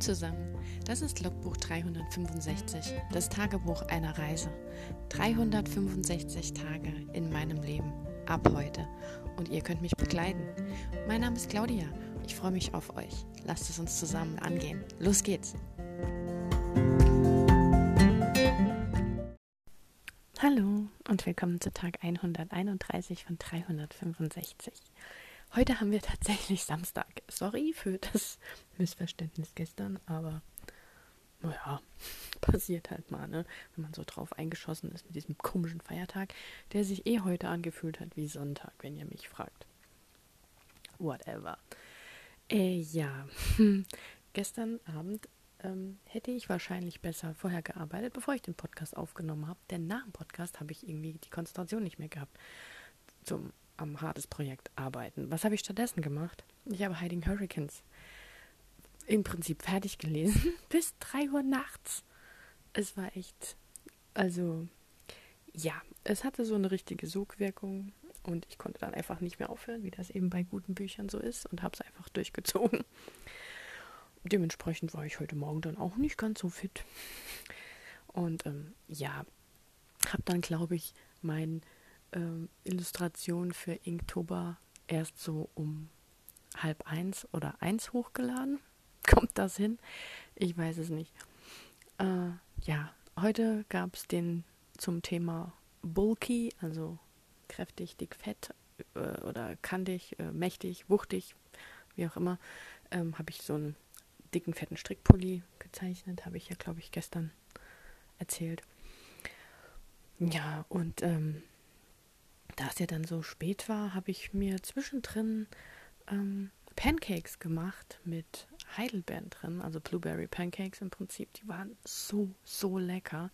Zusammen, das ist Logbuch 365, das Tagebuch einer Reise. 365 Tage in meinem Leben, ab heute. Und ihr könnt mich begleiten. Mein Name ist Claudia, ich freue mich auf euch. Lasst es uns zusammen angehen. Los geht's! Hallo und willkommen zu Tag 131 von 365. Heute haben wir tatsächlich Samstag. Sorry für das Missverständnis gestern, aber naja, passiert halt mal, ne? Wenn man so drauf eingeschossen ist mit diesem komischen Feiertag, der sich eh heute angefühlt hat wie Sonntag, wenn ihr mich fragt. Whatever. Äh, ja, gestern Abend ähm, hätte ich wahrscheinlich besser vorher gearbeitet, bevor ich den Podcast aufgenommen habe, denn nach dem Podcast habe ich irgendwie die Konzentration nicht mehr gehabt. Zum am Hades-Projekt arbeiten. Was habe ich stattdessen gemacht? Ich habe Hiding Hurricanes im Prinzip fertig gelesen bis 3 Uhr nachts. Es war echt, also ja, es hatte so eine richtige Sogwirkung und ich konnte dann einfach nicht mehr aufhören, wie das eben bei guten Büchern so ist und habe es einfach durchgezogen. Dementsprechend war ich heute Morgen dann auch nicht ganz so fit. Und ähm, ja, habe dann, glaube ich, mein ähm, Illustration für Inktober erst so um halb eins oder eins hochgeladen. Kommt das hin? Ich weiß es nicht. Äh, ja, heute gab es den zum Thema bulky, also kräftig, dick, fett äh, oder kantig, äh, mächtig, wuchtig, wie auch immer, ähm, habe ich so einen dicken, fetten Strickpulli gezeichnet. Habe ich ja, glaube ich, gestern erzählt. Ja, und ähm, da es ja dann so spät war, habe ich mir zwischendrin ähm, Pancakes gemacht mit Heidelbeeren drin, also Blueberry Pancakes im Prinzip. Die waren so, so lecker.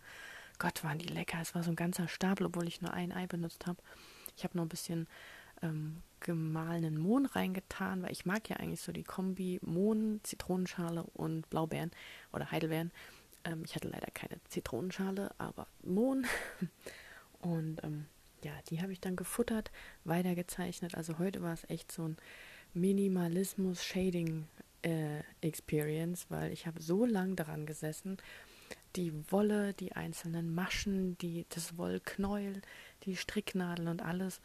Gott, waren die lecker. Es war so ein ganzer Stapel, obwohl ich nur ein Ei benutzt habe. Ich habe noch ein bisschen ähm, gemahlenen Mohn reingetan, weil ich mag ja eigentlich so die Kombi Mohn, Zitronenschale und Blaubeeren oder Heidelbeeren. Ähm, ich hatte leider keine Zitronenschale, aber Mohn. und ähm, ja, die habe ich dann gefuttert, weitergezeichnet. Also heute war es echt so ein Minimalismus-Shading-Experience, äh, weil ich habe so lang daran gesessen, die Wolle, die einzelnen Maschen, die, das Wollknäuel, die Stricknadeln und alles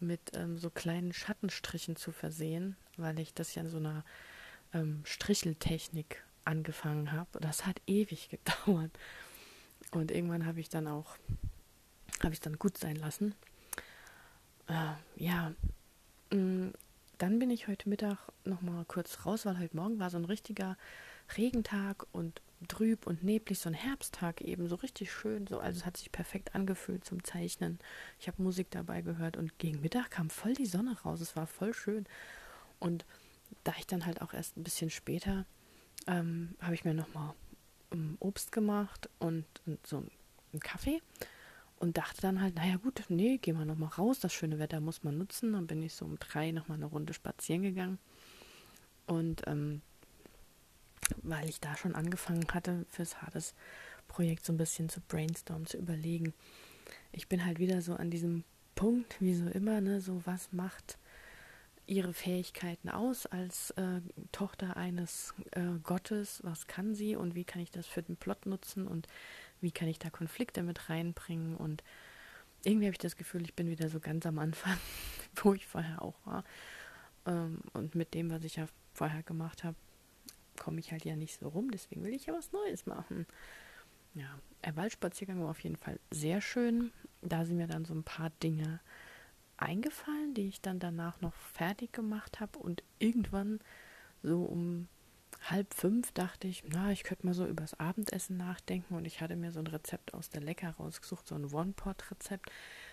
mit ähm, so kleinen Schattenstrichen zu versehen, weil ich das ja in so einer ähm, Stricheltechnik angefangen habe. Das hat ewig gedauert. Und irgendwann habe ich dann auch habe ich es dann gut sein lassen. Äh, ja, mm, dann bin ich heute Mittag nochmal kurz raus, weil heute Morgen war so ein richtiger Regentag und trüb und neblig, so ein Herbsttag eben, so richtig schön, so, also es hat sich perfekt angefühlt zum Zeichnen. Ich habe Musik dabei gehört und gegen Mittag kam voll die Sonne raus, es war voll schön. Und da ich dann halt auch erst ein bisschen später, ähm, habe ich mir nochmal um, Obst gemacht und, und so einen Kaffee und dachte dann halt, naja gut, nee, gehen wir nochmal raus, das schöne Wetter muss man nutzen. Dann bin ich so um drei nochmal eine Runde spazieren gegangen. Und ähm, weil ich da schon angefangen hatte, fürs Hades Projekt so ein bisschen zu brainstormen, zu überlegen. Ich bin halt wieder so an diesem Punkt, wie so immer, ne, so was macht ihre Fähigkeiten aus als äh, Tochter eines äh, Gottes, was kann sie und wie kann ich das für den Plot nutzen und wie kann ich da Konflikte mit reinbringen und irgendwie habe ich das Gefühl, ich bin wieder so ganz am Anfang, wo ich vorher auch war. Ähm, und mit dem, was ich ja vorher gemacht habe, komme ich halt ja nicht so rum. Deswegen will ich ja was Neues machen. Ja, der Waldspaziergang war auf jeden Fall sehr schön. Da sind mir dann so ein paar Dinge eingefallen, die ich dann danach noch fertig gemacht habe. Und irgendwann so um halb fünf dachte ich, na, ich könnte mal so übers Abendessen nachdenken und ich hatte mir so ein Rezept aus der Lecker rausgesucht, so ein One-Pot-Rezept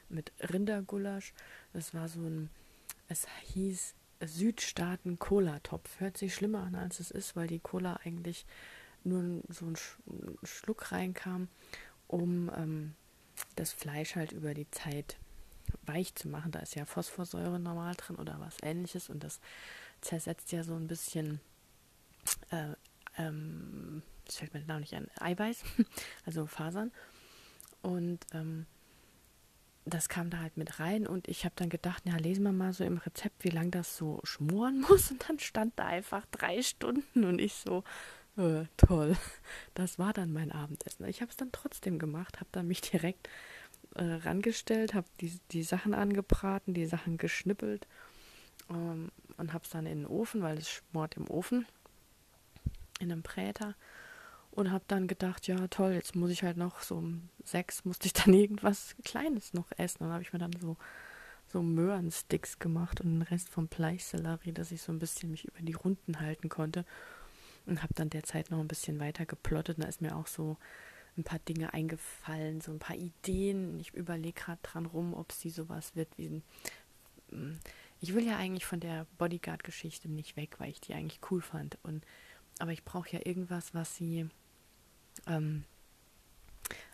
mit Rindergulasch. Das war so ein, es hieß Südstaaten Cola-Topf. Hört sich schlimmer an, als es ist, weil die Cola eigentlich nur so ein Schluck reinkam, um ähm, das Fleisch halt über die Zeit weich zu machen. Da ist ja Phosphorsäure normal drin oder was ähnliches und das zersetzt ja so ein bisschen äh, ähm, das fällt mir der Name nicht ein, Eiweiß, also Fasern. Und ähm, das kam da halt mit rein und ich habe dann gedacht, ja, lesen wir mal so im Rezept, wie lange das so schmoren muss. Und dann stand da einfach drei Stunden und ich so, Äh, toll. Das war dann mein Abendessen. Ich habe es dann trotzdem gemacht, habe dann mich direkt äh, rangestellt, habe die, die Sachen angebraten, die Sachen geschnippelt ähm, und habe es dann in den Ofen, weil es schmort im Ofen, in einem Präter. Und habe dann gedacht, ja toll, jetzt muss ich halt noch so um sechs, musste ich dann irgendwas Kleines noch essen. Dann habe ich mir dann so, so Möhrensticks gemacht und den Rest vom Bleichsellerie, dass ich so ein bisschen mich über die Runden halten konnte. Und habe dann derzeit noch ein bisschen weiter geplottet. Und da ist mir auch so ein paar Dinge eingefallen, so ein paar Ideen. Ich überlege gerade dran rum, ob sie sowas wird wie ein. Mm, ich will ja eigentlich von der Bodyguard-Geschichte nicht weg, weil ich die eigentlich cool fand. Und, aber ich brauche ja irgendwas, was sie ähm,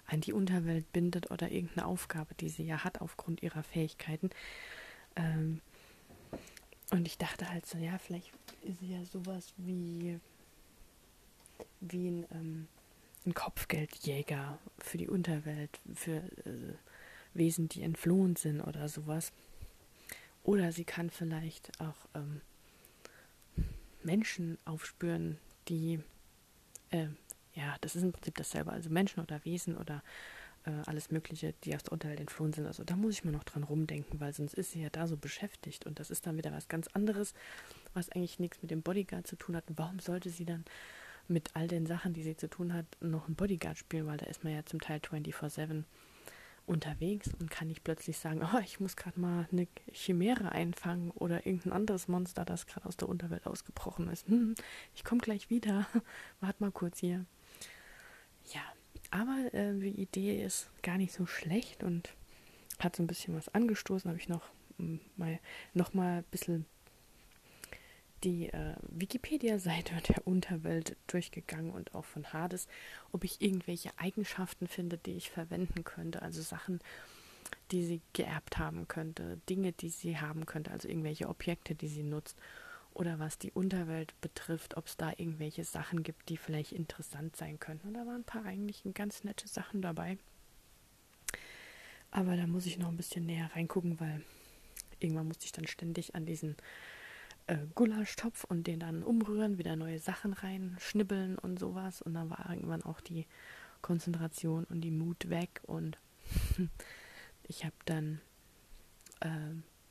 an die Unterwelt bindet oder irgendeine Aufgabe, die sie ja hat aufgrund ihrer Fähigkeiten. Ähm, und ich dachte halt so, ja, vielleicht ist sie ja sowas wie, wie ein ähm, ein Kopfgeldjäger für die Unterwelt, für äh, Wesen, die entflohen sind oder sowas. Oder sie kann vielleicht auch ähm, Menschen aufspüren, die, äh, ja, das ist im Prinzip dasselbe, also Menschen oder Wesen oder äh, alles Mögliche, die aus der Unterwelt entflohen sind. Also da muss ich mir noch dran rumdenken, weil sonst ist sie ja da so beschäftigt und das ist dann wieder was ganz anderes, was eigentlich nichts mit dem Bodyguard zu tun hat. Und warum sollte sie dann mit all den Sachen, die sie zu tun hat, noch ein Bodyguard spielen, weil da ist man ja zum Teil 24-7 unterwegs und kann nicht plötzlich sagen, oh, ich muss gerade mal eine Chimäre einfangen oder irgendein anderes Monster, das gerade aus der Unterwelt ausgebrochen ist. Hm, ich komme gleich wieder. Wart mal kurz hier. Ja, aber äh, die Idee ist gar nicht so schlecht und hat so ein bisschen was angestoßen. Habe ich noch hm, mal noch mal ein bisschen die äh, Wikipedia-Seite der Unterwelt durchgegangen und auch von Hades, ob ich irgendwelche Eigenschaften finde, die ich verwenden könnte, also Sachen, die sie geerbt haben könnte, Dinge, die sie haben könnte, also irgendwelche Objekte, die sie nutzt oder was die Unterwelt betrifft, ob es da irgendwelche Sachen gibt, die vielleicht interessant sein könnten. Und da waren ein paar eigentlich ganz nette Sachen dabei. Aber da muss ich noch ein bisschen näher reingucken, weil irgendwann musste ich dann ständig an diesen äh, Gulaschtopf und den dann umrühren, wieder neue Sachen rein, schnibbeln und sowas. Und dann war irgendwann auch die Konzentration und die Mut weg. Und ich habe dann äh,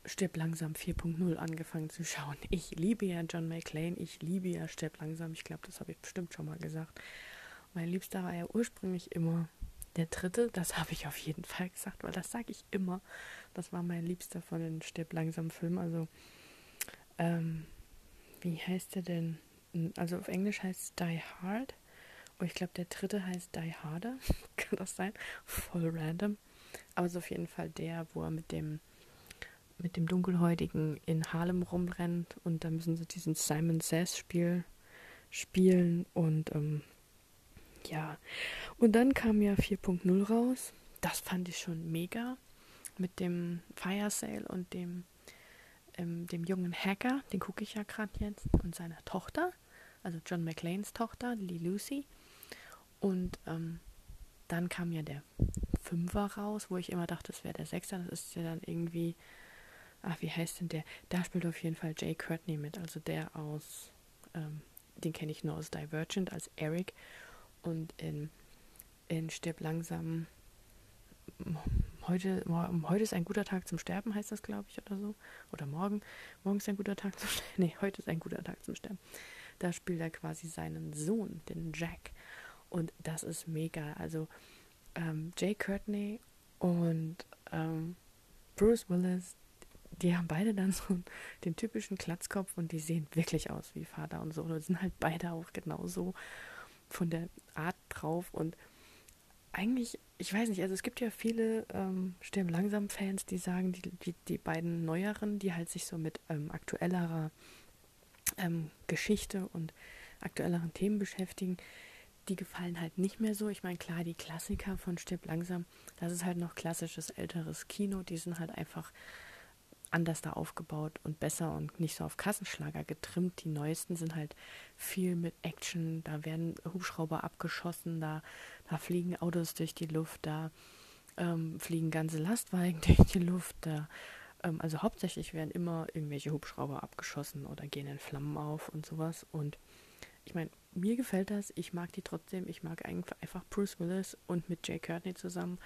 Stirb langsam 4.0 angefangen zu schauen. Ich liebe ja John McClane, ich liebe ja Stirb langsam. Ich glaube, das habe ich bestimmt schon mal gesagt. Mein Liebster war ja ursprünglich immer der dritte. Das habe ich auf jeden Fall gesagt, weil das sage ich immer. Das war mein Liebster von den Stirb langsam Filmen. Also ähm, wie heißt der denn? Also auf Englisch heißt es Die Hard. Und ich glaube, der dritte heißt Die Harder. Kann das sein? Voll random. Aber es ist auf jeden Fall der, wo er mit dem mit dem Dunkelhäutigen in Harlem rumrennt und da müssen sie diesen Simon Says Spiel spielen und ähm, ja. Und dann kam ja 4.0 raus. Das fand ich schon mega mit dem Fire Sale und dem ähm, dem jungen Hacker, den gucke ich ja gerade jetzt, und seiner Tochter, also John McLeans Tochter, Lee Lucy. Und ähm, dann kam ja der Fünfer raus, wo ich immer dachte, das wäre der Sechser. Das ist ja dann irgendwie, ach, wie heißt denn der? Da spielt auf jeden Fall Jay Courtney mit, also der aus, ähm, den kenne ich nur aus Divergent als Eric. Und in, in Stirb langsam heute, heute ist ein guter Tag zum Sterben, heißt das, glaube ich, oder so. Oder morgen. Morgen ist ein guter Tag zum Sterben. Nee, heute ist ein guter Tag zum Sterben. Da spielt er quasi seinen Sohn, den Jack. Und das ist mega. Also ähm, Jay Courtney und ähm, Bruce Willis, die haben beide dann so den typischen Klatzkopf und die sehen wirklich aus wie Vater und Sohn. Und sind halt beide auch genauso von der Art drauf und eigentlich, ich weiß nicht, also es gibt ja viele ähm, Sterben langsam Fans, die sagen, die, die, die beiden neueren, die halt sich so mit ähm, aktuellerer ähm, Geschichte und aktuelleren Themen beschäftigen, die gefallen halt nicht mehr so. Ich meine, klar, die Klassiker von Stirb langsam, das ist halt noch klassisches älteres Kino, die sind halt einfach anders da aufgebaut und besser und nicht so auf Kassenschlager getrimmt. Die neuesten sind halt viel mit Action, da werden Hubschrauber abgeschossen, da, da fliegen Autos durch die Luft, da ähm, fliegen ganze Lastwagen durch die Luft, da ähm, also hauptsächlich werden immer irgendwelche Hubschrauber abgeschossen oder gehen in Flammen auf und sowas und ich meine, mir gefällt das, ich mag die trotzdem, ich mag einfach Bruce Willis und mit Jay Courtney zusammen.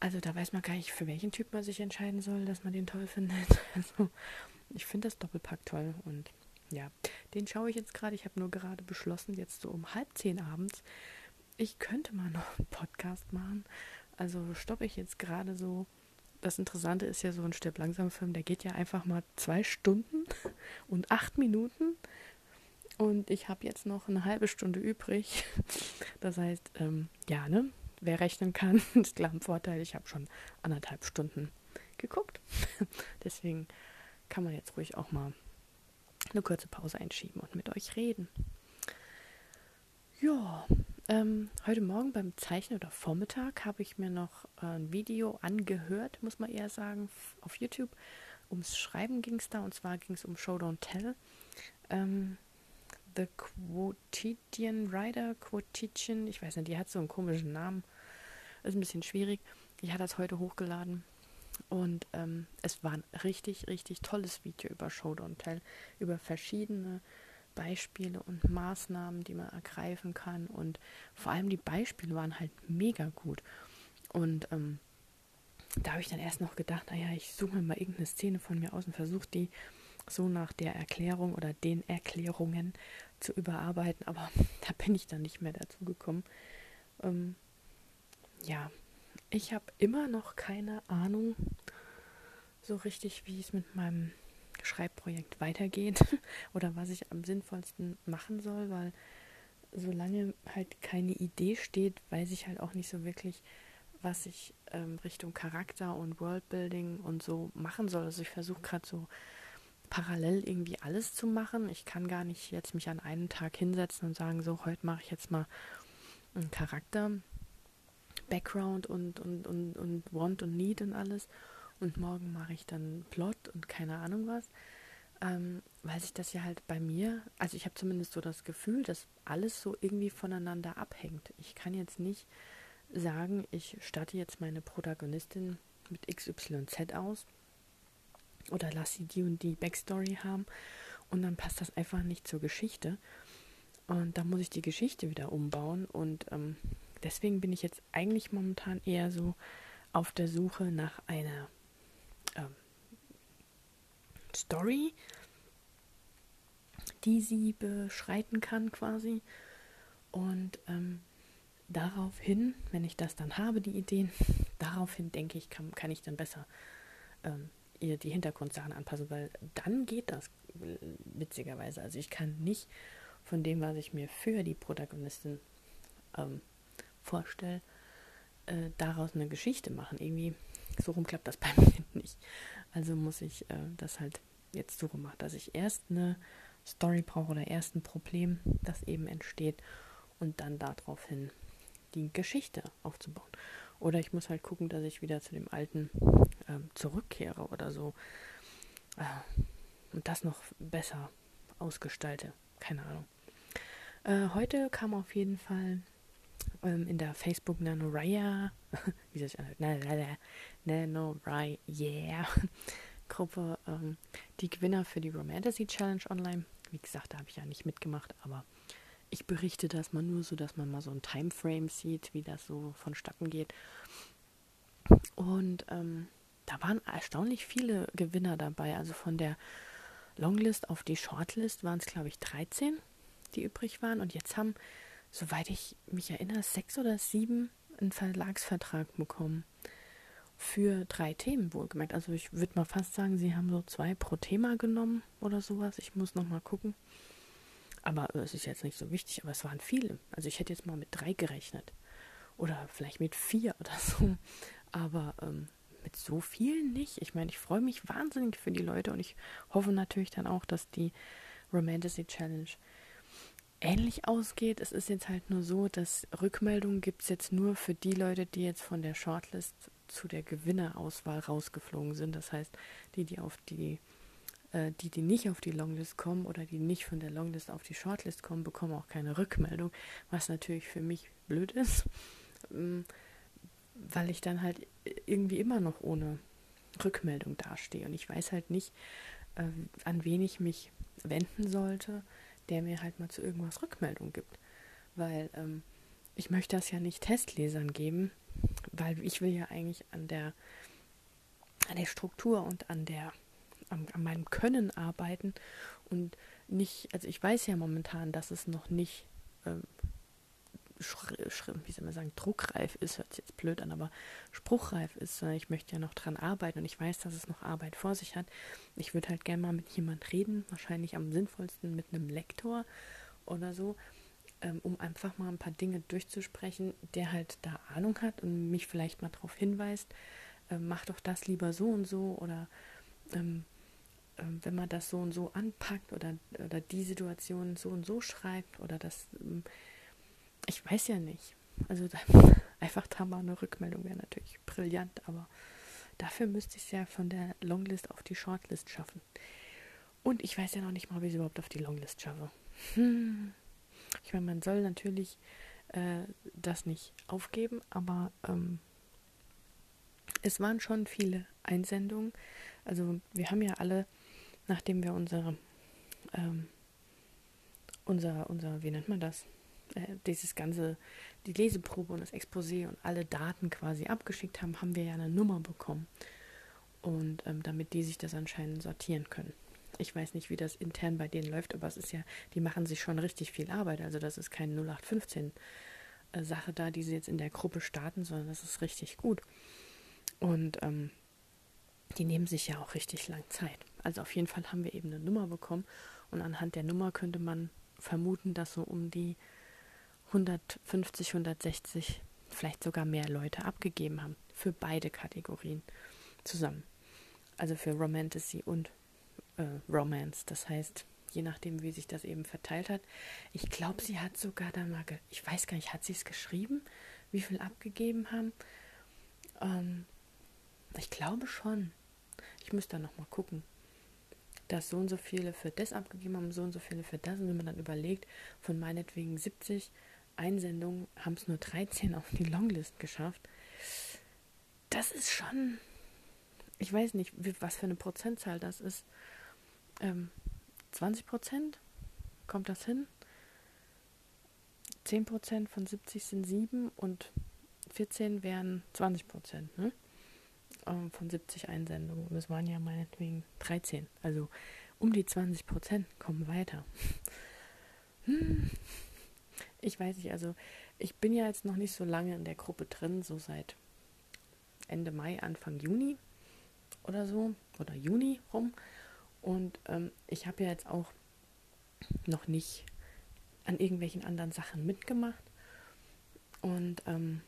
Also da weiß man gar nicht, für welchen Typ man sich entscheiden soll, dass man den toll findet. Also ich finde das Doppelpack toll und ja, den schaue ich jetzt gerade. Ich habe nur gerade beschlossen, jetzt so um halb zehn abends, ich könnte mal noch einen Podcast machen. Also stoppe ich jetzt gerade so. Das Interessante ist ja so ein Stirb langsam Film, der geht ja einfach mal zwei Stunden und acht Minuten. Und ich habe jetzt noch eine halbe Stunde übrig. Das heißt, ähm, ja, ne? Wer rechnen kann, ist klar ein Vorteil. Ich habe schon anderthalb Stunden geguckt. Deswegen kann man jetzt ruhig auch mal eine kurze Pause einschieben und mit euch reden. Ja, ähm, heute Morgen beim Zeichnen oder Vormittag habe ich mir noch äh, ein Video angehört, muss man eher sagen, auf YouTube. Ums Schreiben ging es da und zwar ging es um Show Don't Tell. Ähm, The Quotidian Writer, Quotidian, ich weiß nicht, die hat so einen komischen Namen. Ist ein bisschen schwierig. Ich hatte das heute hochgeladen und ähm, es war ein richtig, richtig tolles Video über Show Don't Tell, über verschiedene Beispiele und Maßnahmen, die man ergreifen kann. Und vor allem die Beispiele waren halt mega gut. Und ähm, da habe ich dann erst noch gedacht, naja, ich suche mir mal irgendeine Szene von mir aus und versuche die so nach der Erklärung oder den Erklärungen zu überarbeiten. Aber da bin ich dann nicht mehr dazu gekommen. Ähm, ja, ich habe immer noch keine Ahnung so richtig, wie es mit meinem Schreibprojekt weitergeht oder was ich am sinnvollsten machen soll, weil solange halt keine Idee steht, weiß ich halt auch nicht so wirklich, was ich ähm, Richtung Charakter und Worldbuilding und so machen soll. Also ich versuche gerade so parallel irgendwie alles zu machen. Ich kann gar nicht jetzt mich an einen Tag hinsetzen und sagen, so, heute mache ich jetzt mal einen Charakter, Background und, und, und, und Want und Need und alles und morgen mache ich dann Plot und keine Ahnung was. Ähm, weil sich das ja halt bei mir, also ich habe zumindest so das Gefühl, dass alles so irgendwie voneinander abhängt. Ich kann jetzt nicht sagen, ich starte jetzt meine Protagonistin mit XYZ aus oder lasse sie die und die Backstory haben und dann passt das einfach nicht zur Geschichte. Und da muss ich die Geschichte wieder umbauen und ähm, deswegen bin ich jetzt eigentlich momentan eher so auf der Suche nach einer ähm, Story, die sie beschreiten kann quasi. Und ähm, daraufhin, wenn ich das dann habe, die Ideen, daraufhin denke ich, kann, kann ich dann besser ähm, ihr die Hintergrundsachen anpassen, weil dann geht das witzigerweise. Also ich kann nicht von dem, was ich mir für die Protagonistin ähm, vorstelle, äh, daraus eine Geschichte machen. Irgendwie so rum klappt das bei mir nicht. Also muss ich äh, das halt jetzt so machen, dass ich erst eine Story brauche oder erst ein Problem, das eben entsteht und dann daraufhin die Geschichte aufzubauen. Oder ich muss halt gucken, dass ich wieder zu dem Alten ähm, zurückkehre oder so äh, und das noch besser ausgestalte. Keine Ahnung. Äh, heute kam auf jeden Fall ähm, in der Facebook Nanoraya, wie das anhört, Nanoraya yeah, Gruppe ähm, die Gewinner für die Romantasy Challenge online. Wie gesagt, da habe ich ja nicht mitgemacht, aber ich berichte das mal nur so, dass man mal so ein Timeframe sieht, wie das so vonstatten geht. Und ähm, da waren erstaunlich viele Gewinner dabei. Also von der Longlist auf die Shortlist waren es, glaube ich, 13, die übrig waren. Und jetzt haben soweit ich mich erinnere, sechs oder sieben einen Verlagsvertrag bekommen. Für drei Themen wohlgemerkt. Also ich würde mal fast sagen, sie haben so zwei pro Thema genommen oder sowas. Ich muss noch mal gucken. Aber es ist jetzt nicht so wichtig, aber es waren viele. Also ich hätte jetzt mal mit drei gerechnet. Oder vielleicht mit vier oder so. Aber ähm, mit so vielen nicht. Ich meine, ich freue mich wahnsinnig für die Leute und ich hoffe natürlich dann auch, dass die Romantasy Challenge ähnlich ausgeht. Es ist jetzt halt nur so, dass Rückmeldungen gibt es jetzt nur für die Leute, die jetzt von der Shortlist zu der Gewinnerauswahl rausgeflogen sind. Das heißt, die, die auf die, äh, die, die nicht auf die Longlist kommen oder die nicht von der Longlist auf die Shortlist kommen, bekommen auch keine Rückmeldung, was natürlich für mich blöd ist, ähm, weil ich dann halt irgendwie immer noch ohne Rückmeldung dastehe und ich weiß halt nicht, äh, an wen ich mich wenden sollte der mir halt mal zu irgendwas Rückmeldung gibt. Weil ähm, ich möchte das ja nicht Testlesern geben, weil ich will ja eigentlich an der, an der Struktur und an der an, an meinem Können arbeiten und nicht, also ich weiß ja momentan, dass es noch nicht ähm, wie soll man sagen, druckreif ist, hört sich jetzt blöd an, aber spruchreif ist. Ich möchte ja noch dran arbeiten und ich weiß, dass es noch Arbeit vor sich hat. Ich würde halt gerne mal mit jemand reden, wahrscheinlich am sinnvollsten mit einem Lektor oder so, ähm, um einfach mal ein paar Dinge durchzusprechen, der halt da Ahnung hat und mich vielleicht mal darauf hinweist, äh, mach doch das lieber so und so oder ähm, äh, wenn man das so und so anpackt oder, oder die Situation so und so schreibt oder das, ähm, ich weiß ja nicht. Also einfach da mal eine Rückmeldung wäre natürlich brillant, aber dafür müsste ich es ja von der Longlist auf die Shortlist schaffen. Und ich weiß ja noch nicht mal, wie ich es überhaupt auf die Longlist schaffe. Hm. Ich meine, man soll natürlich äh, das nicht aufgeben, aber ähm, es waren schon viele Einsendungen. Also wir haben ja alle, nachdem wir unsere, ähm, unser, unser, wie nennt man das? Äh, dieses ganze, die Leseprobe und das Exposé und alle Daten quasi abgeschickt haben, haben wir ja eine Nummer bekommen. Und ähm, damit die sich das anscheinend sortieren können. Ich weiß nicht, wie das intern bei denen läuft, aber es ist ja, die machen sich schon richtig viel Arbeit. Also das ist keine 0815 äh, Sache da, die sie jetzt in der Gruppe starten, sondern das ist richtig gut. Und ähm, die nehmen sich ja auch richtig lang Zeit. Also auf jeden Fall haben wir eben eine Nummer bekommen und anhand der Nummer könnte man vermuten, dass so um die 150, 160, vielleicht sogar mehr Leute abgegeben haben für beide Kategorien zusammen. Also für Romantasy und äh, Romance. Das heißt, je nachdem, wie sich das eben verteilt hat. Ich glaube, sie hat sogar da mal, ich weiß gar nicht, hat sie es geschrieben, wie viel abgegeben haben? Ähm, ich glaube schon. Ich müsste da nochmal gucken. Dass so und so viele für das abgegeben haben, so und so viele für das. Und wenn man dann überlegt, von meinetwegen 70 Einsendungen haben es nur 13 auf die Longlist geschafft. Das ist schon, ich weiß nicht, was für eine Prozentzahl das ist ähm, 20 Prozent, kommt das hin? 10 Prozent von 70 sind 7 und 14 wären 20 Prozent ne? Ähm, von 70 Einsendungen. Und es waren ja meinetwegen 13. Also um die 20 Prozent kommen weiter. Hm. Ich weiß nicht, also ich bin ja jetzt noch nicht so lange in der Gruppe drin, so seit Ende Mai, Anfang Juni oder so, oder Juni rum. Und ähm, ich habe ja jetzt auch noch nicht an irgendwelchen anderen Sachen mitgemacht. Und ähm,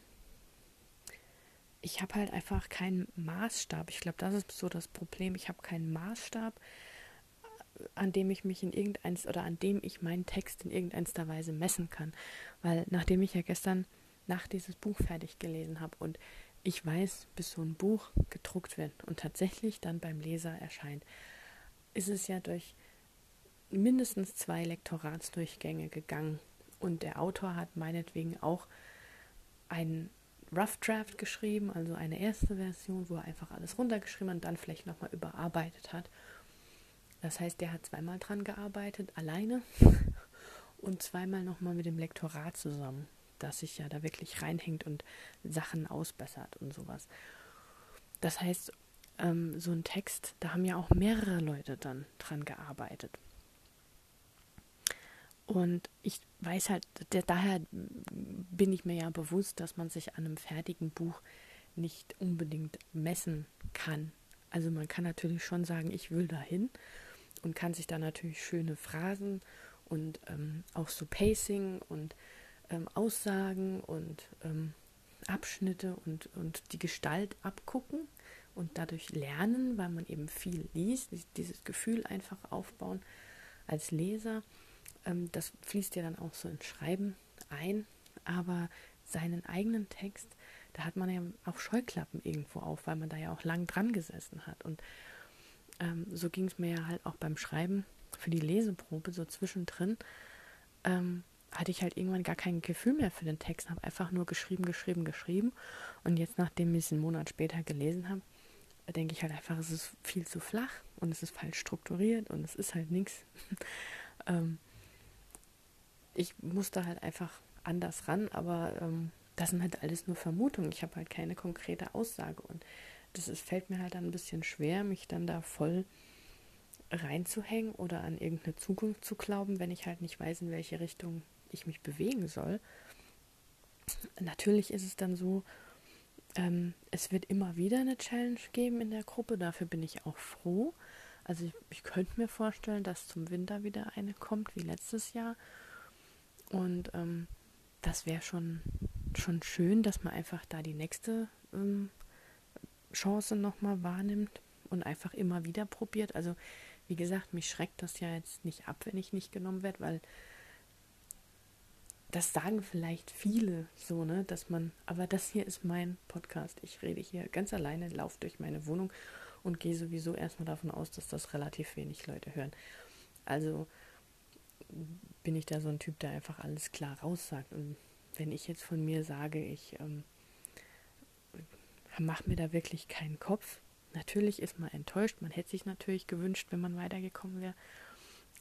ich habe halt einfach keinen Maßstab. Ich glaube, das ist so das Problem. Ich habe keinen Maßstab, an dem ich mich in irgendeins oder an dem ich meinen Text in irgendeiner Weise messen kann. Weil nachdem ich ja gestern Nacht dieses Buch fertig gelesen habe und ich weiß, bis so ein Buch gedruckt wird und tatsächlich dann beim Leser erscheint, ist es ja durch mindestens zwei Lektoratsdurchgänge gegangen. Und der Autor hat meinetwegen auch ein Rough Draft geschrieben, also eine erste Version, wo er einfach alles runtergeschrieben und dann vielleicht nochmal überarbeitet hat. Das heißt, der hat zweimal dran gearbeitet, alleine und zweimal nochmal mit dem Lektorat zusammen, das sich ja da wirklich reinhängt und Sachen ausbessert und sowas. Das heißt, ähm, so ein Text, da haben ja auch mehrere Leute dann dran gearbeitet. Und ich weiß halt, der, daher bin ich mir ja bewusst, dass man sich an einem fertigen Buch nicht unbedingt messen kann. Also man kann natürlich schon sagen, ich will dahin und kann sich da natürlich schöne Phrasen und ähm, auch so Pacing und ähm, Aussagen und ähm, Abschnitte und, und die Gestalt abgucken und dadurch lernen, weil man eben viel liest, dieses Gefühl einfach aufbauen als Leser. Ähm, das fließt ja dann auch so ins Schreiben ein, aber seinen eigenen Text, da hat man ja auch Scheuklappen irgendwo auf, weil man da ja auch lang dran gesessen hat. Und ähm, so ging es mir ja halt auch beim Schreiben für die Leseprobe, so zwischendrin. Ähm, hatte ich halt irgendwann gar kein Gefühl mehr für den Text, habe einfach nur geschrieben, geschrieben, geschrieben. Und jetzt, nachdem ich es einen Monat später gelesen habe, denke ich halt einfach, es ist viel zu flach und es ist falsch strukturiert und es ist halt nichts. ähm, ich muss da halt einfach anders ran, aber ähm, das sind halt alles nur Vermutungen. Ich habe halt keine konkrete Aussage und das ist, fällt mir halt dann ein bisschen schwer, mich dann da voll reinzuhängen oder an irgendeine Zukunft zu glauben, wenn ich halt nicht weiß, in welche Richtung ich mich bewegen soll. Natürlich ist es dann so, ähm, es wird immer wieder eine Challenge geben in der Gruppe, dafür bin ich auch froh. Also ich, ich könnte mir vorstellen, dass zum Winter wieder eine kommt, wie letztes Jahr. Und ähm, das wäre schon, schon schön, dass man einfach da die nächste ähm, Chance nochmal wahrnimmt und einfach immer wieder probiert. Also wie gesagt, mich schreckt das ja jetzt nicht ab, wenn ich nicht genommen werde, weil das sagen vielleicht viele so, ne, dass man, aber das hier ist mein Podcast. Ich rede hier ganz alleine, laufe durch meine Wohnung und gehe sowieso erstmal davon aus, dass das relativ wenig Leute hören. Also bin ich da so ein Typ, der einfach alles klar raussagt. Und wenn ich jetzt von mir sage, ich ähm, mache mir da wirklich keinen Kopf, natürlich ist man enttäuscht, man hätte sich natürlich gewünscht, wenn man weitergekommen wäre.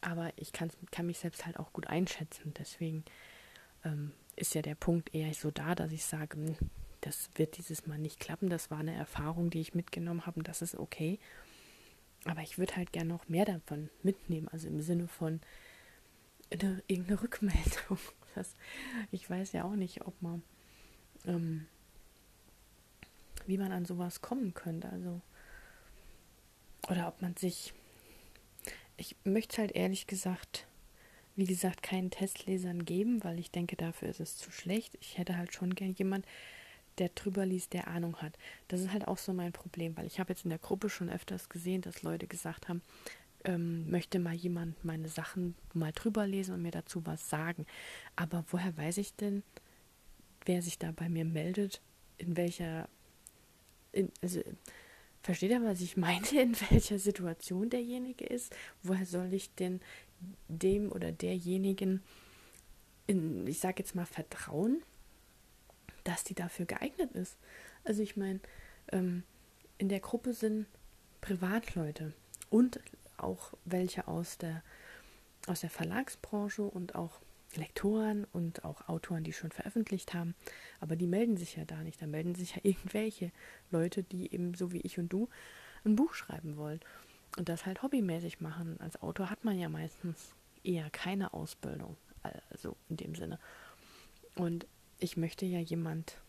Aber ich kann mich selbst halt auch gut einschätzen. Deswegen ähm, ist ja der Punkt eher so da, dass ich sage, hm, das wird dieses Mal nicht klappen. Das war eine Erfahrung, die ich mitgenommen habe und das ist okay. Aber ich würde halt gerne noch mehr davon mitnehmen, also im Sinne von eine, irgendeine Rückmeldung. Das, ich weiß ja auch nicht, ob man, ähm, wie man an sowas kommen könnte. Also, oder ob man sich, ich möchte halt ehrlich gesagt wie gesagt, keinen Testlesern geben, weil ich denke, dafür ist es zu schlecht. Ich hätte halt schon gern jemand, der drüber liest, der Ahnung hat. Das ist halt auch so mein Problem, weil ich habe jetzt in der Gruppe schon öfters gesehen, dass Leute gesagt haben, ähm, möchte mal jemand meine Sachen mal drüber lesen und mir dazu was sagen. Aber woher weiß ich denn, wer sich da bei mir meldet, in welcher, in, also versteht ihr, was ich meine, in welcher Situation derjenige ist? Woher soll ich denn dem oder derjenigen, in, ich sage jetzt mal, vertrauen, dass die dafür geeignet ist. Also ich meine, ähm, in der Gruppe sind Privatleute und auch welche aus der, aus der Verlagsbranche und auch Lektoren und auch Autoren, die schon veröffentlicht haben. Aber die melden sich ja da nicht. Da melden sich ja irgendwelche Leute, die eben so wie ich und du ein Buch schreiben wollen und das halt hobbymäßig machen. Als Autor hat man ja meistens eher keine Ausbildung, also in dem Sinne. Und ich möchte ja jemand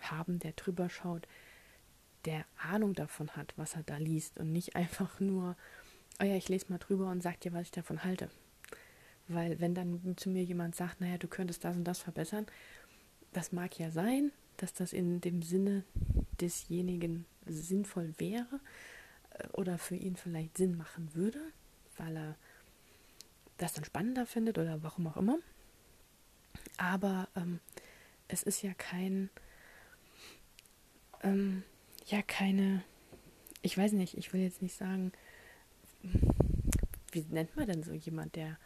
haben, der drüber schaut, der Ahnung davon hat, was er da liest und nicht einfach nur, oh ja, ich lese mal drüber und sag dir, was ich davon halte. Weil wenn dann zu mir jemand sagt, naja, du könntest das und das verbessern, das mag ja sein, dass das in dem Sinne desjenigen sinnvoll wäre, oder für ihn vielleicht Sinn machen würde, weil er das dann spannender findet oder warum auch immer. Aber ähm, es ist ja kein, ähm, ja keine, ich weiß nicht, ich will jetzt nicht sagen, wie nennt man denn so jemand, der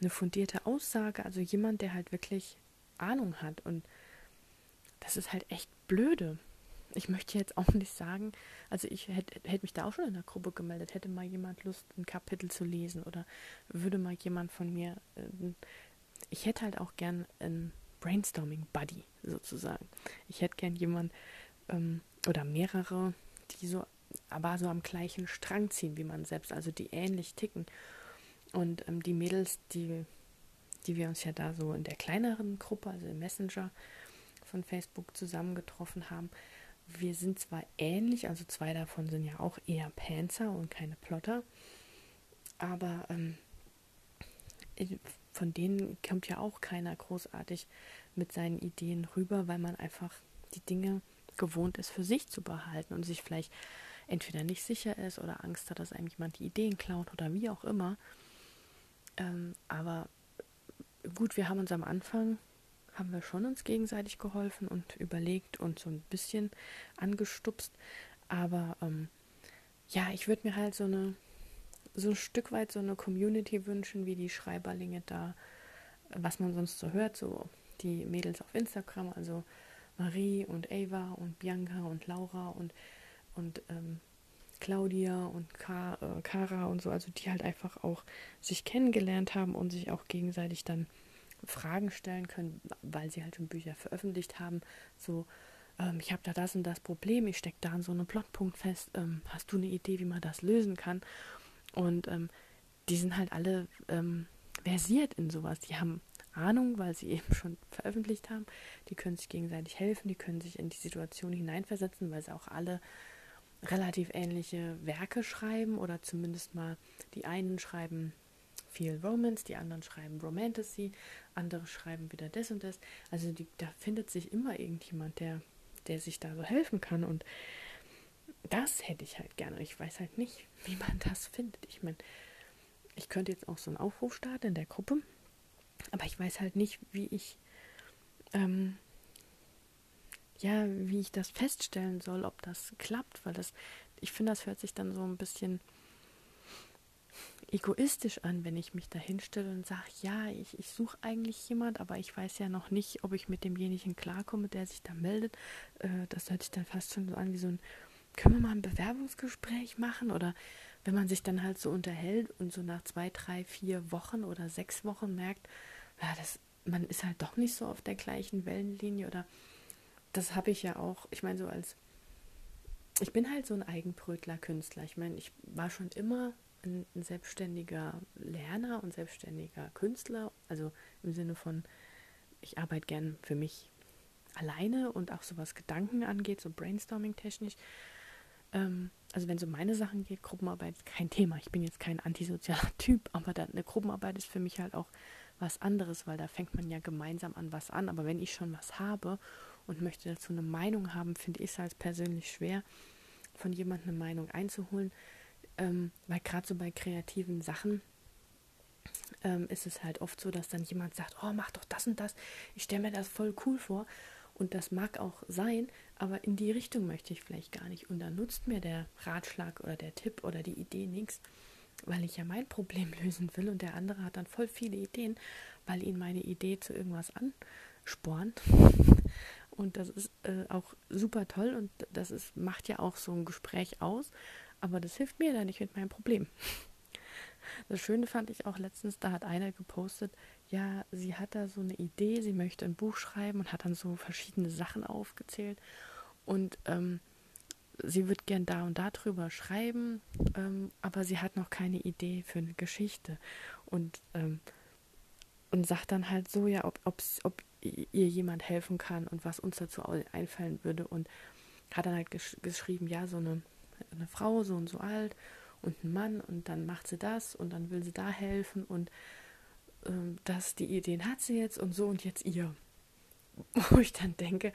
eine fundierte Aussage, also jemand, der halt wirklich Ahnung hat und das ist halt echt blöde ich möchte jetzt auch nicht sagen, also ich hätte hätt mich da auch schon in der Gruppe gemeldet, hätte mal jemand Lust, ein Kapitel zu lesen oder würde mal jemand von mir, äh, ich hätte halt auch gern ein Brainstorming-Buddy sozusagen. Ich hätte gern jemand ähm, oder mehrere, die so, aber so am gleichen Strang ziehen wie man selbst, also die ähnlich ticken. Und ähm, die Mädels, die, die wir uns ja da so in der kleineren Gruppe, also im Messenger von Facebook zusammengetroffen haben, wir sind zwar ähnlich, also zwei davon sind ja auch eher Panzer und keine Plotter, aber ähm, von denen kommt ja auch keiner großartig mit seinen Ideen rüber, weil man einfach die Dinge gewohnt ist, für sich zu behalten und sich vielleicht entweder nicht sicher ist oder Angst hat, dass einem jemand die Ideen klaut oder wie auch immer. Ähm, aber gut, wir haben uns am Anfang haben wir schon uns gegenseitig geholfen und überlegt und so ein bisschen angestupst. Aber ähm, ja, ich würde mir halt so eine, so ein Stück weit so eine Community wünschen, wie die Schreiberlinge da, was man sonst so hört, so die Mädels auf Instagram, also Marie und Ava und Bianca und Laura und, und ähm, Claudia und äh, Kara und so, also die halt einfach auch sich kennengelernt haben und sich auch gegenseitig dann Fragen stellen können, weil sie halt schon Bücher veröffentlicht haben. So, ähm, ich habe da das und das Problem, ich stecke da in so einem Plotpunkt fest. Ähm, hast du eine Idee, wie man das lösen kann? Und ähm, die sind halt alle ähm, versiert in sowas. Die haben Ahnung, weil sie eben schon veröffentlicht haben. Die können sich gegenseitig helfen, die können sich in die Situation hineinversetzen, weil sie auch alle relativ ähnliche Werke schreiben oder zumindest mal die einen schreiben viel Romance, die anderen schreiben Romantasy, andere schreiben wieder das und das. Also die, da findet sich immer irgendjemand, der, der sich da so helfen kann und das hätte ich halt gerne. Ich weiß halt nicht, wie man das findet. Ich meine, ich könnte jetzt auch so einen Aufruf starten in der Gruppe, aber ich weiß halt nicht, wie ich ähm, ja, wie ich das feststellen soll, ob das klappt, weil das, ich finde, das hört sich dann so ein bisschen egoistisch an, wenn ich mich da hinstelle und sage, ja, ich, ich suche eigentlich jemand, aber ich weiß ja noch nicht, ob ich mit demjenigen klarkomme, der sich da meldet. Äh, das hört sich dann fast schon so an wie so ein, können wir mal ein Bewerbungsgespräch machen? Oder wenn man sich dann halt so unterhält und so nach zwei, drei, vier Wochen oder sechs Wochen merkt, ja, das, man ist halt doch nicht so auf der gleichen Wellenlinie oder das habe ich ja auch, ich meine, so als, ich bin halt so ein Eigenbrötler-Künstler. Ich meine, ich war schon immer ein, ein, selbstständiger Lerner und selbstständiger Künstler, also im Sinne von, ich arbeite gern für mich alleine und auch so was Gedanken angeht, so brainstorming-technisch. Ähm, also wenn es um meine Sachen geht, Gruppenarbeit ist kein Thema. Ich bin jetzt kein antisozialer Typ, aber dann, eine Gruppenarbeit ist für mich halt auch was anderes, weil da fängt man ja gemeinsam an was an. Aber wenn ich schon was habe und möchte dazu eine Meinung haben, finde ich es halt persönlich schwer, von jemandem eine Meinung einzuholen, ähm, weil gerade so bei kreativen Sachen ähm, ist es halt oft so, dass dann jemand sagt, oh, mach doch das und das, ich stelle mir das voll cool vor. Und das mag auch sein, aber in die Richtung möchte ich vielleicht gar nicht. Und dann nutzt mir der Ratschlag oder der Tipp oder die Idee nichts, weil ich ja mein Problem lösen will und der andere hat dann voll viele Ideen, weil ihn meine Idee zu irgendwas anspornt. Und das ist äh, auch super toll und das ist, macht ja auch so ein Gespräch aus, aber das hilft mir da nicht mit meinem Problem. Das Schöne fand ich auch letztens, da hat einer gepostet, ja, sie hat da so eine Idee, sie möchte ein Buch schreiben und hat dann so verschiedene Sachen aufgezählt und ähm, sie wird gern da und da drüber schreiben, ähm, aber sie hat noch keine Idee für eine Geschichte und ähm, und sagt dann halt so, ja, ob, ob ihr jemand helfen kann und was uns dazu einfallen würde. Und hat dann halt gesch geschrieben, ja, so eine, eine Frau, so und so alt und ein Mann und dann macht sie das und dann will sie da helfen und ähm, das, die Ideen hat sie jetzt und so und jetzt ihr. Wo ich dann denke,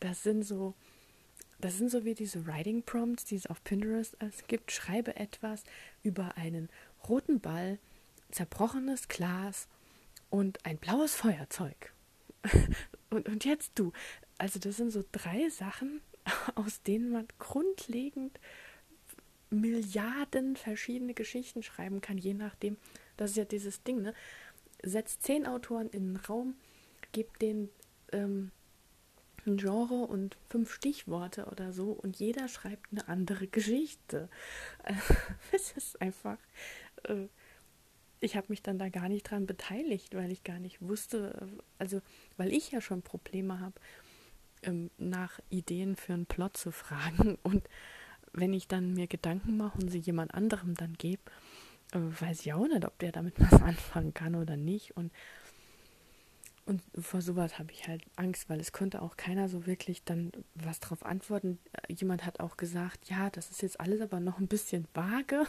das sind so, das sind so wie diese Writing Prompts, die es auf Pinterest es gibt. Schreibe etwas über einen roten Ball, zerbrochenes Glas und ein blaues Feuerzeug. und, und jetzt du. Also das sind so drei Sachen, aus denen man grundlegend Milliarden verschiedene Geschichten schreiben kann, je nachdem. Das ist ja dieses Ding, ne? Setzt zehn Autoren in den Raum, gebt denen ähm, ein Genre und fünf Stichworte oder so und jeder schreibt eine andere Geschichte. Es ist einfach äh, ich habe mich dann da gar nicht dran beteiligt, weil ich gar nicht wusste, also weil ich ja schon Probleme habe, ähm, nach Ideen für einen Plot zu fragen. Und wenn ich dann mir Gedanken mache und sie jemand anderem dann gebe, äh, weiß ich auch nicht, ob der damit was anfangen kann oder nicht. Und und vor sowas habe ich halt Angst, weil es konnte auch keiner so wirklich dann was drauf antworten. Jemand hat auch gesagt, ja, das ist jetzt alles aber noch ein bisschen vage,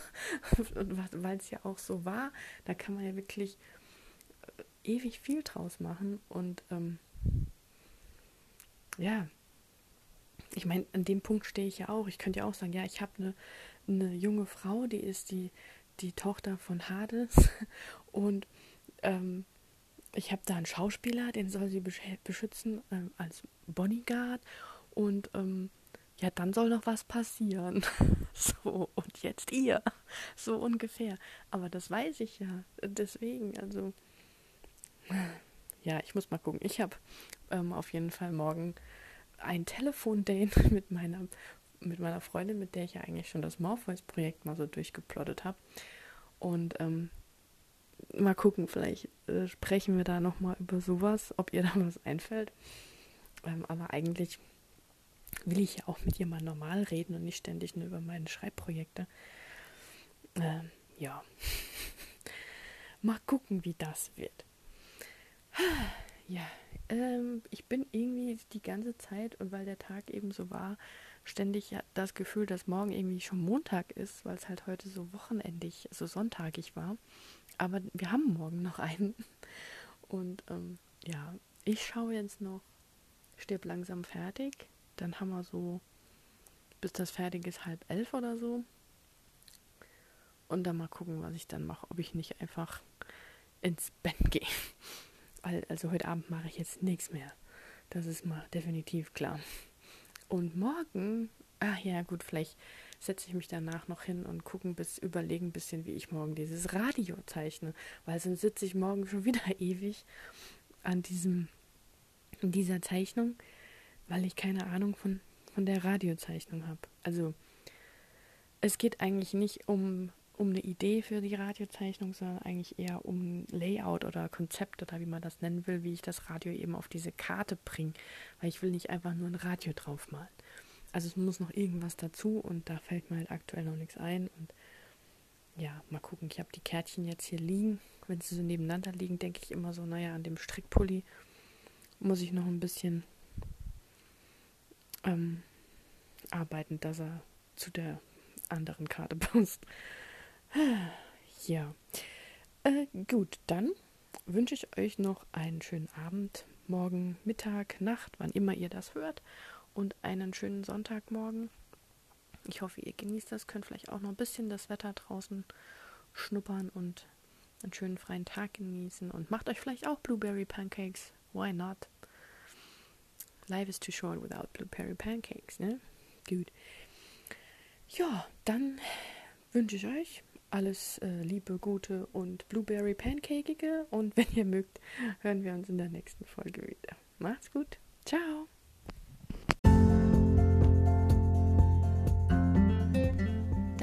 weil es ja auch so war. Da kann man ja wirklich äh, ewig viel draus machen. Und ähm, ja, ich meine, an dem Punkt stehe ich ja auch. Ich könnte ja auch sagen, ja, ich habe eine, eine junge Frau, die ist die, die Tochter von Hades und ähm, ich habe da einen Schauspieler, den soll sie beschützen ähm, als Bodyguard und ähm, ja, dann soll noch was passieren. so, und jetzt ihr. So ungefähr. Aber das weiß ich ja. Deswegen, also. Ja, ich muss mal gucken. Ich habe ähm, auf jeden Fall morgen ein Telefondate mit meiner mit meiner Freundin, mit der ich ja eigentlich schon das Morpheus-Projekt mal so durchgeplottet habe. Und ähm, mal gucken, vielleicht äh, sprechen wir da nochmal über sowas, ob ihr da was einfällt. Ähm, aber eigentlich will ich ja auch mit ihr mal normal reden und nicht ständig nur über meine Schreibprojekte. Ähm, ja. mal gucken, wie das wird. Ja, ähm, ich bin irgendwie die ganze Zeit und weil der Tag eben so war, ständig das Gefühl, dass morgen irgendwie schon Montag ist, weil es halt heute so wochenendig, so sonntagig war. Aber wir haben morgen noch einen. Und ähm, ja, ich schaue jetzt noch, stirb langsam fertig. Dann haben wir so, bis das fertig ist, halb elf oder so. Und dann mal gucken, was ich dann mache, ob ich nicht einfach ins Bett gehe. Also heute Abend mache ich jetzt nichts mehr. Das ist mal definitiv klar. Und morgen, ach ja, gut, vielleicht setze ich mich danach noch hin und gucken bis überlegen ein bisschen, wie ich morgen dieses Radio zeichne, weil sonst sitze ich morgen schon wieder ewig an diesem in dieser Zeichnung, weil ich keine Ahnung von von der Radiozeichnung habe. Also es geht eigentlich nicht um um eine Idee für die Radiozeichnung, sondern eigentlich eher um Layout oder Konzept oder wie man das nennen will, wie ich das Radio eben auf diese Karte bringe, weil ich will nicht einfach nur ein Radio draufmalen. Also es muss noch irgendwas dazu und da fällt mir halt aktuell noch nichts ein und ja, mal gucken. Ich habe die Kärtchen jetzt hier liegen. Wenn sie so nebeneinander liegen, denke ich immer so, naja, an dem Strickpulli muss ich noch ein bisschen ähm, arbeiten, dass er zu der anderen Karte passt. Ja. Äh, gut, dann wünsche ich euch noch einen schönen Abend, morgen, Mittag, Nacht, wann immer ihr das hört. Und einen schönen Sonntagmorgen. Ich hoffe, ihr genießt das, könnt vielleicht auch noch ein bisschen das Wetter draußen schnuppern und einen schönen freien Tag genießen. Und macht euch vielleicht auch Blueberry Pancakes. Why not? Life is too short without Blueberry Pancakes, ne? Gut. Ja, dann wünsche ich euch alles äh, Liebe, Gute und Blueberry Pancakeige. Und wenn ihr mögt, hören wir uns in der nächsten Folge wieder. Macht's gut. Ciao.